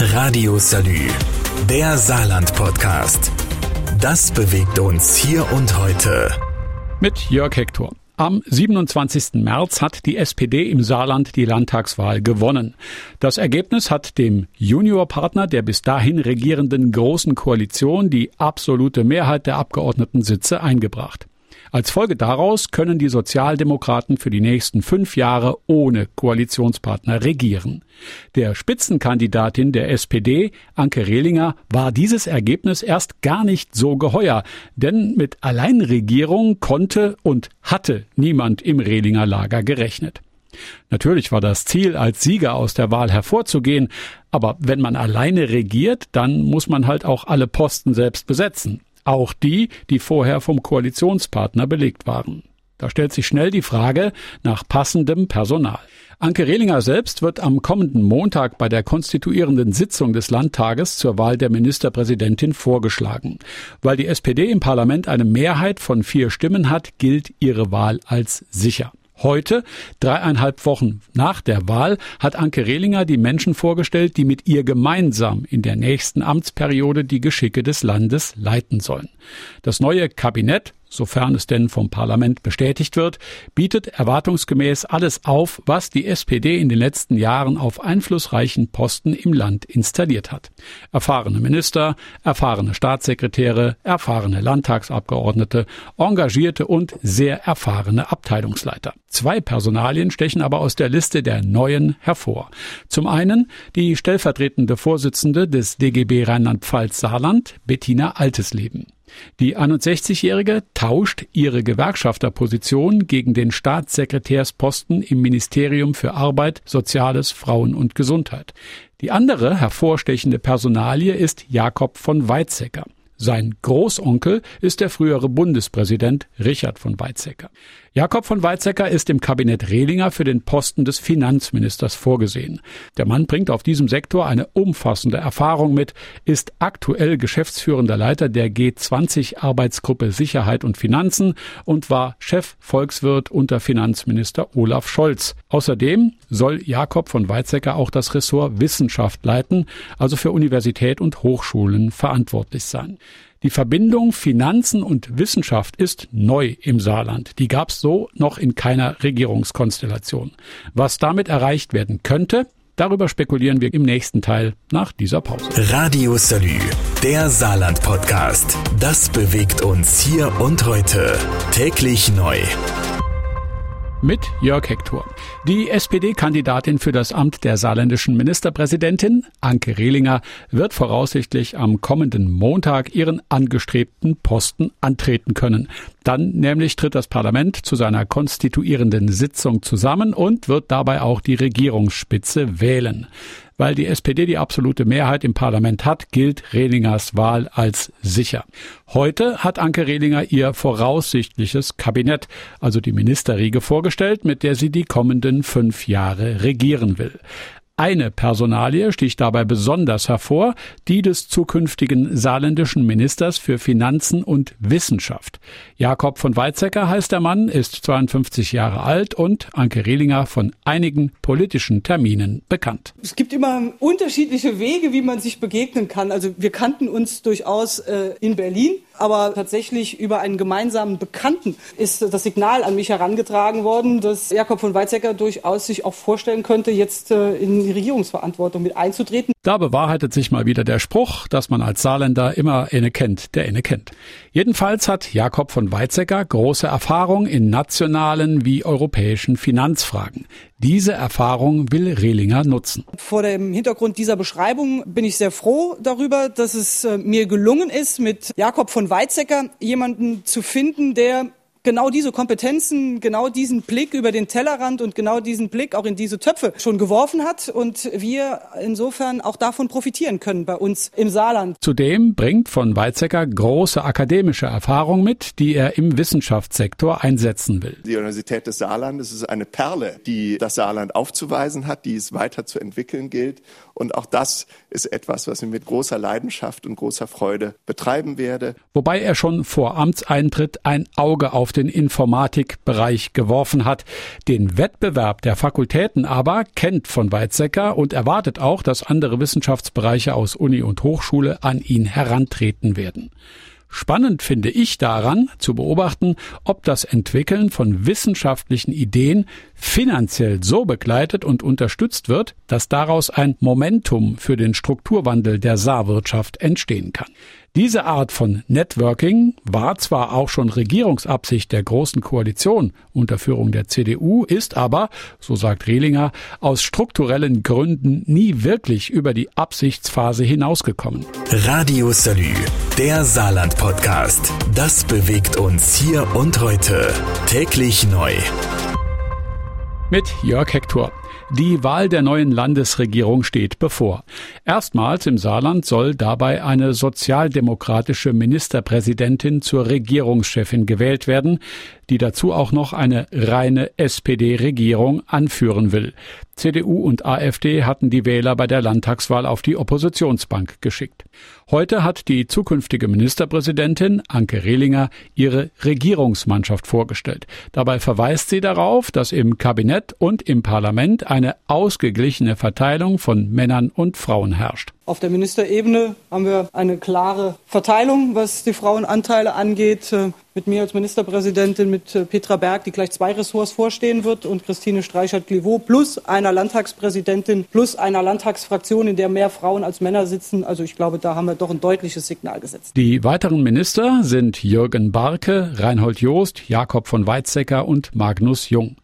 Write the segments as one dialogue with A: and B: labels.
A: Radio Salü, der Saarland-Podcast. Das bewegt uns hier und heute.
B: Mit Jörg Hector. Am 27. März hat die SPD im Saarland die Landtagswahl gewonnen. Das Ergebnis hat dem Juniorpartner der bis dahin regierenden Großen Koalition die absolute Mehrheit der Abgeordnetensitze eingebracht. Als Folge daraus können die Sozialdemokraten für die nächsten fünf Jahre ohne Koalitionspartner regieren. Der Spitzenkandidatin der SPD, Anke Rehlinger, war dieses Ergebnis erst gar nicht so geheuer, denn mit Alleinregierung konnte und hatte niemand im Rehlinger Lager gerechnet. Natürlich war das Ziel, als Sieger aus der Wahl hervorzugehen, aber wenn man alleine regiert, dann muss man halt auch alle Posten selbst besetzen auch die, die vorher vom Koalitionspartner belegt waren. Da stellt sich schnell die Frage nach passendem Personal. Anke Rehlinger selbst wird am kommenden Montag bei der konstituierenden Sitzung des Landtages zur Wahl der Ministerpräsidentin vorgeschlagen. Weil die SPD im Parlament eine Mehrheit von vier Stimmen hat, gilt ihre Wahl als sicher. Heute, dreieinhalb Wochen nach der Wahl, hat Anke Rehlinger die Menschen vorgestellt, die mit ihr gemeinsam in der nächsten Amtsperiode die Geschicke des Landes leiten sollen. Das neue Kabinett sofern es denn vom Parlament bestätigt wird, bietet erwartungsgemäß alles auf, was die SPD in den letzten Jahren auf einflussreichen Posten im Land installiert hat. Erfahrene Minister, erfahrene Staatssekretäre, erfahrene Landtagsabgeordnete, engagierte und sehr erfahrene Abteilungsleiter. Zwei Personalien stechen aber aus der Liste der Neuen hervor. Zum einen die stellvertretende Vorsitzende des DGB Rheinland-Pfalz Saarland, Bettina Altesleben. Die 61-Jährige tauscht ihre Gewerkschafterposition gegen den Staatssekretärsposten im Ministerium für Arbeit, Soziales, Frauen und Gesundheit. Die andere hervorstechende Personalie ist Jakob von Weizsäcker. Sein Großonkel ist der frühere Bundespräsident Richard von Weizsäcker. Jakob von Weizsäcker ist im Kabinett Rehlinger für den Posten des Finanzministers vorgesehen. Der Mann bringt auf diesem Sektor eine umfassende Erfahrung mit, ist aktuell geschäftsführender Leiter der G20 Arbeitsgruppe Sicherheit und Finanzen und war Chef Volkswirt unter Finanzminister Olaf Scholz. Außerdem soll Jakob von Weizsäcker auch das Ressort Wissenschaft leiten, also für Universität und Hochschulen verantwortlich sein. Die Verbindung Finanzen und Wissenschaft ist neu im Saarland. Die gab es so noch in keiner Regierungskonstellation. Was damit erreicht werden könnte, darüber spekulieren wir im nächsten Teil nach dieser Pause.
A: Radio Salü, der Saarland-Podcast. Das bewegt uns hier und heute. Täglich neu
B: mit Jörg Hector. Die SPD-Kandidatin für das Amt der saarländischen Ministerpräsidentin, Anke Rehlinger, wird voraussichtlich am kommenden Montag ihren angestrebten Posten antreten können. Dann nämlich tritt das Parlament zu seiner konstituierenden Sitzung zusammen und wird dabei auch die Regierungsspitze wählen. Weil die SPD die absolute Mehrheit im Parlament hat, gilt Rehlingers Wahl als sicher. Heute hat Anke Rehlinger ihr voraussichtliches Kabinett, also die Ministerriege, vorgestellt, mit der sie die kommenden fünf Jahre regieren will. Eine Personalie sticht dabei besonders hervor, die des zukünftigen saarländischen Ministers für Finanzen und Wissenschaft. Jakob von Weizsäcker heißt der Mann, ist 52 Jahre alt und Anke Rehlinger von einigen politischen Terminen bekannt.
C: Es gibt immer unterschiedliche Wege, wie man sich begegnen kann. Also wir kannten uns durchaus äh, in Berlin aber tatsächlich über einen gemeinsamen Bekannten ist das Signal an mich herangetragen worden, dass Jakob von Weizsäcker durchaus sich auch vorstellen könnte, jetzt äh, in die Regierungsverantwortung mit einzutreten.
B: Da bewahrheitet sich mal wieder der Spruch, dass man als Saarländer immer eine kennt, der eine kennt. Jedenfalls hat Jakob von Weizsäcker große Erfahrung in nationalen wie europäischen Finanzfragen. Diese Erfahrung will Rehlinger nutzen.
C: Vor dem Hintergrund dieser Beschreibung bin ich sehr froh darüber, dass es äh, mir gelungen ist, mit Jakob von Weizsäcker jemanden zu finden, der genau diese Kompetenzen, genau diesen Blick über den Tellerrand und genau diesen Blick auch in diese Töpfe schon geworfen hat und wir insofern auch davon profitieren können bei uns im Saarland.
B: Zudem bringt von Weizsäcker große akademische Erfahrung mit, die er im Wissenschaftssektor einsetzen will.
D: Die Universität des Saarlandes ist eine Perle, die das Saarland aufzuweisen hat, die es weiter zu entwickeln gilt Und auch das ist etwas, was ich mit großer Leidenschaft und großer Freude betreiben werde.
B: Wobei er schon vor Amtseintritt ein Auge auf den Informatikbereich geworfen hat. Den Wettbewerb der Fakultäten aber kennt von Weizsäcker und erwartet auch, dass andere Wissenschaftsbereiche aus Uni und Hochschule an ihn herantreten werden. Spannend finde ich daran zu beobachten, ob das Entwickeln von wissenschaftlichen Ideen finanziell so begleitet und unterstützt wird, dass daraus ein Momentum für den Strukturwandel der Saarwirtschaft entstehen kann. Diese Art von Networking war zwar auch schon Regierungsabsicht der Großen Koalition unter Führung der CDU, ist aber, so sagt Rehlinger, aus strukturellen Gründen nie wirklich über die Absichtsphase hinausgekommen.
A: Radio Salü, der Saarland-Podcast. Das bewegt uns hier und heute. Täglich neu.
B: Mit Jörg Hector. Die Wahl der neuen Landesregierung steht bevor. Erstmals im Saarland soll dabei eine sozialdemokratische Ministerpräsidentin zur Regierungschefin gewählt werden, die dazu auch noch eine reine SPD-Regierung anführen will. CDU und AfD hatten die Wähler bei der Landtagswahl auf die Oppositionsbank geschickt. Heute hat die zukünftige Ministerpräsidentin Anke Rehlinger ihre Regierungsmannschaft vorgestellt. Dabei verweist sie darauf, dass im Kabinett und im Parlament eine ausgeglichene Verteilung von Männern und Frauen herrscht.
C: Auf der Ministerebene haben wir eine klare Verteilung, was die Frauenanteile angeht. Äh, mit mir als Ministerpräsidentin, mit äh, Petra Berg, die gleich zwei Ressorts vorstehen wird, und Christine Streichert-Glivaux, plus einer Landtagspräsidentin, plus einer Landtagsfraktion, in der mehr Frauen als Männer sitzen. Also ich glaube, da haben wir doch ein deutliches Signal gesetzt.
B: Die weiteren Minister sind Jürgen Barke, Reinhold Joost, Jakob von Weizsäcker und Magnus Jung.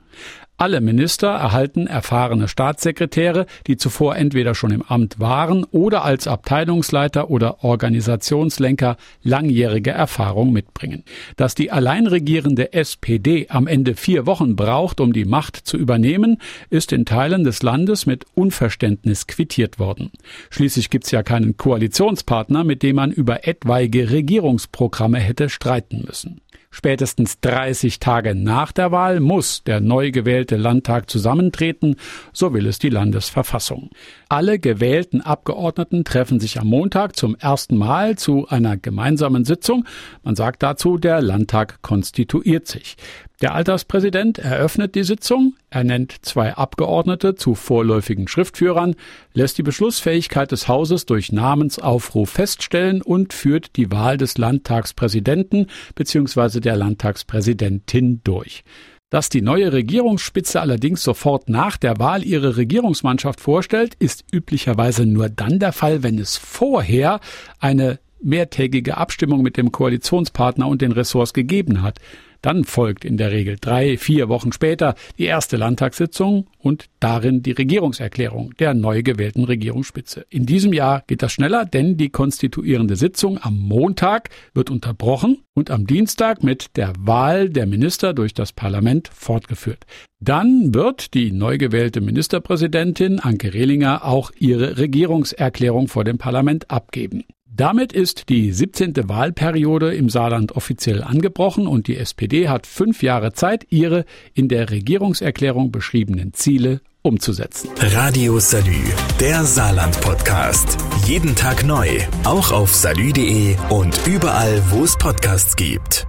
B: Alle Minister erhalten erfahrene Staatssekretäre, die zuvor entweder schon im Amt waren oder als Abteilungsleiter oder Organisationslenker langjährige Erfahrung mitbringen. Dass die alleinregierende SPD am Ende vier Wochen braucht, um die Macht zu übernehmen, ist in Teilen des Landes mit Unverständnis quittiert worden. Schließlich gibt's ja keinen Koalitionspartner, mit dem man über etwaige Regierungsprogramme hätte streiten müssen. Spätestens 30 Tage nach der Wahl muss der neu gewählte Landtag zusammentreten, so will es die Landesverfassung. Alle gewählten Abgeordneten treffen sich am Montag zum ersten Mal zu einer gemeinsamen Sitzung. Man sagt dazu, der Landtag konstituiert sich. Der Alterspräsident eröffnet die Sitzung, er nennt zwei Abgeordnete zu vorläufigen Schriftführern, lässt die Beschlussfähigkeit des Hauses durch Namensaufruf feststellen und führt die Wahl des Landtagspräsidenten bzw. der Landtagspräsidentin durch. Dass die neue Regierungsspitze allerdings sofort nach der Wahl ihre Regierungsmannschaft vorstellt, ist üblicherweise nur dann der Fall, wenn es vorher eine mehrtägige Abstimmung mit dem Koalitionspartner und den Ressorts gegeben hat. Dann folgt in der Regel drei, vier Wochen später die erste Landtagssitzung und darin die Regierungserklärung der neu gewählten Regierungsspitze. In diesem Jahr geht das schneller, denn die konstituierende Sitzung am Montag wird unterbrochen und am Dienstag mit der Wahl der Minister durch das Parlament fortgeführt. Dann wird die neu gewählte Ministerpräsidentin Anke Rehlinger auch ihre Regierungserklärung vor dem Parlament abgeben. Damit ist die 17. Wahlperiode im Saarland offiziell angebrochen und die SPD hat fünf Jahre Zeit, ihre in der Regierungserklärung beschriebenen Ziele umzusetzen.
A: Radio Salü, der Saarland-Podcast. Jeden Tag neu, auch auf salü.de und überall, wo es Podcasts gibt.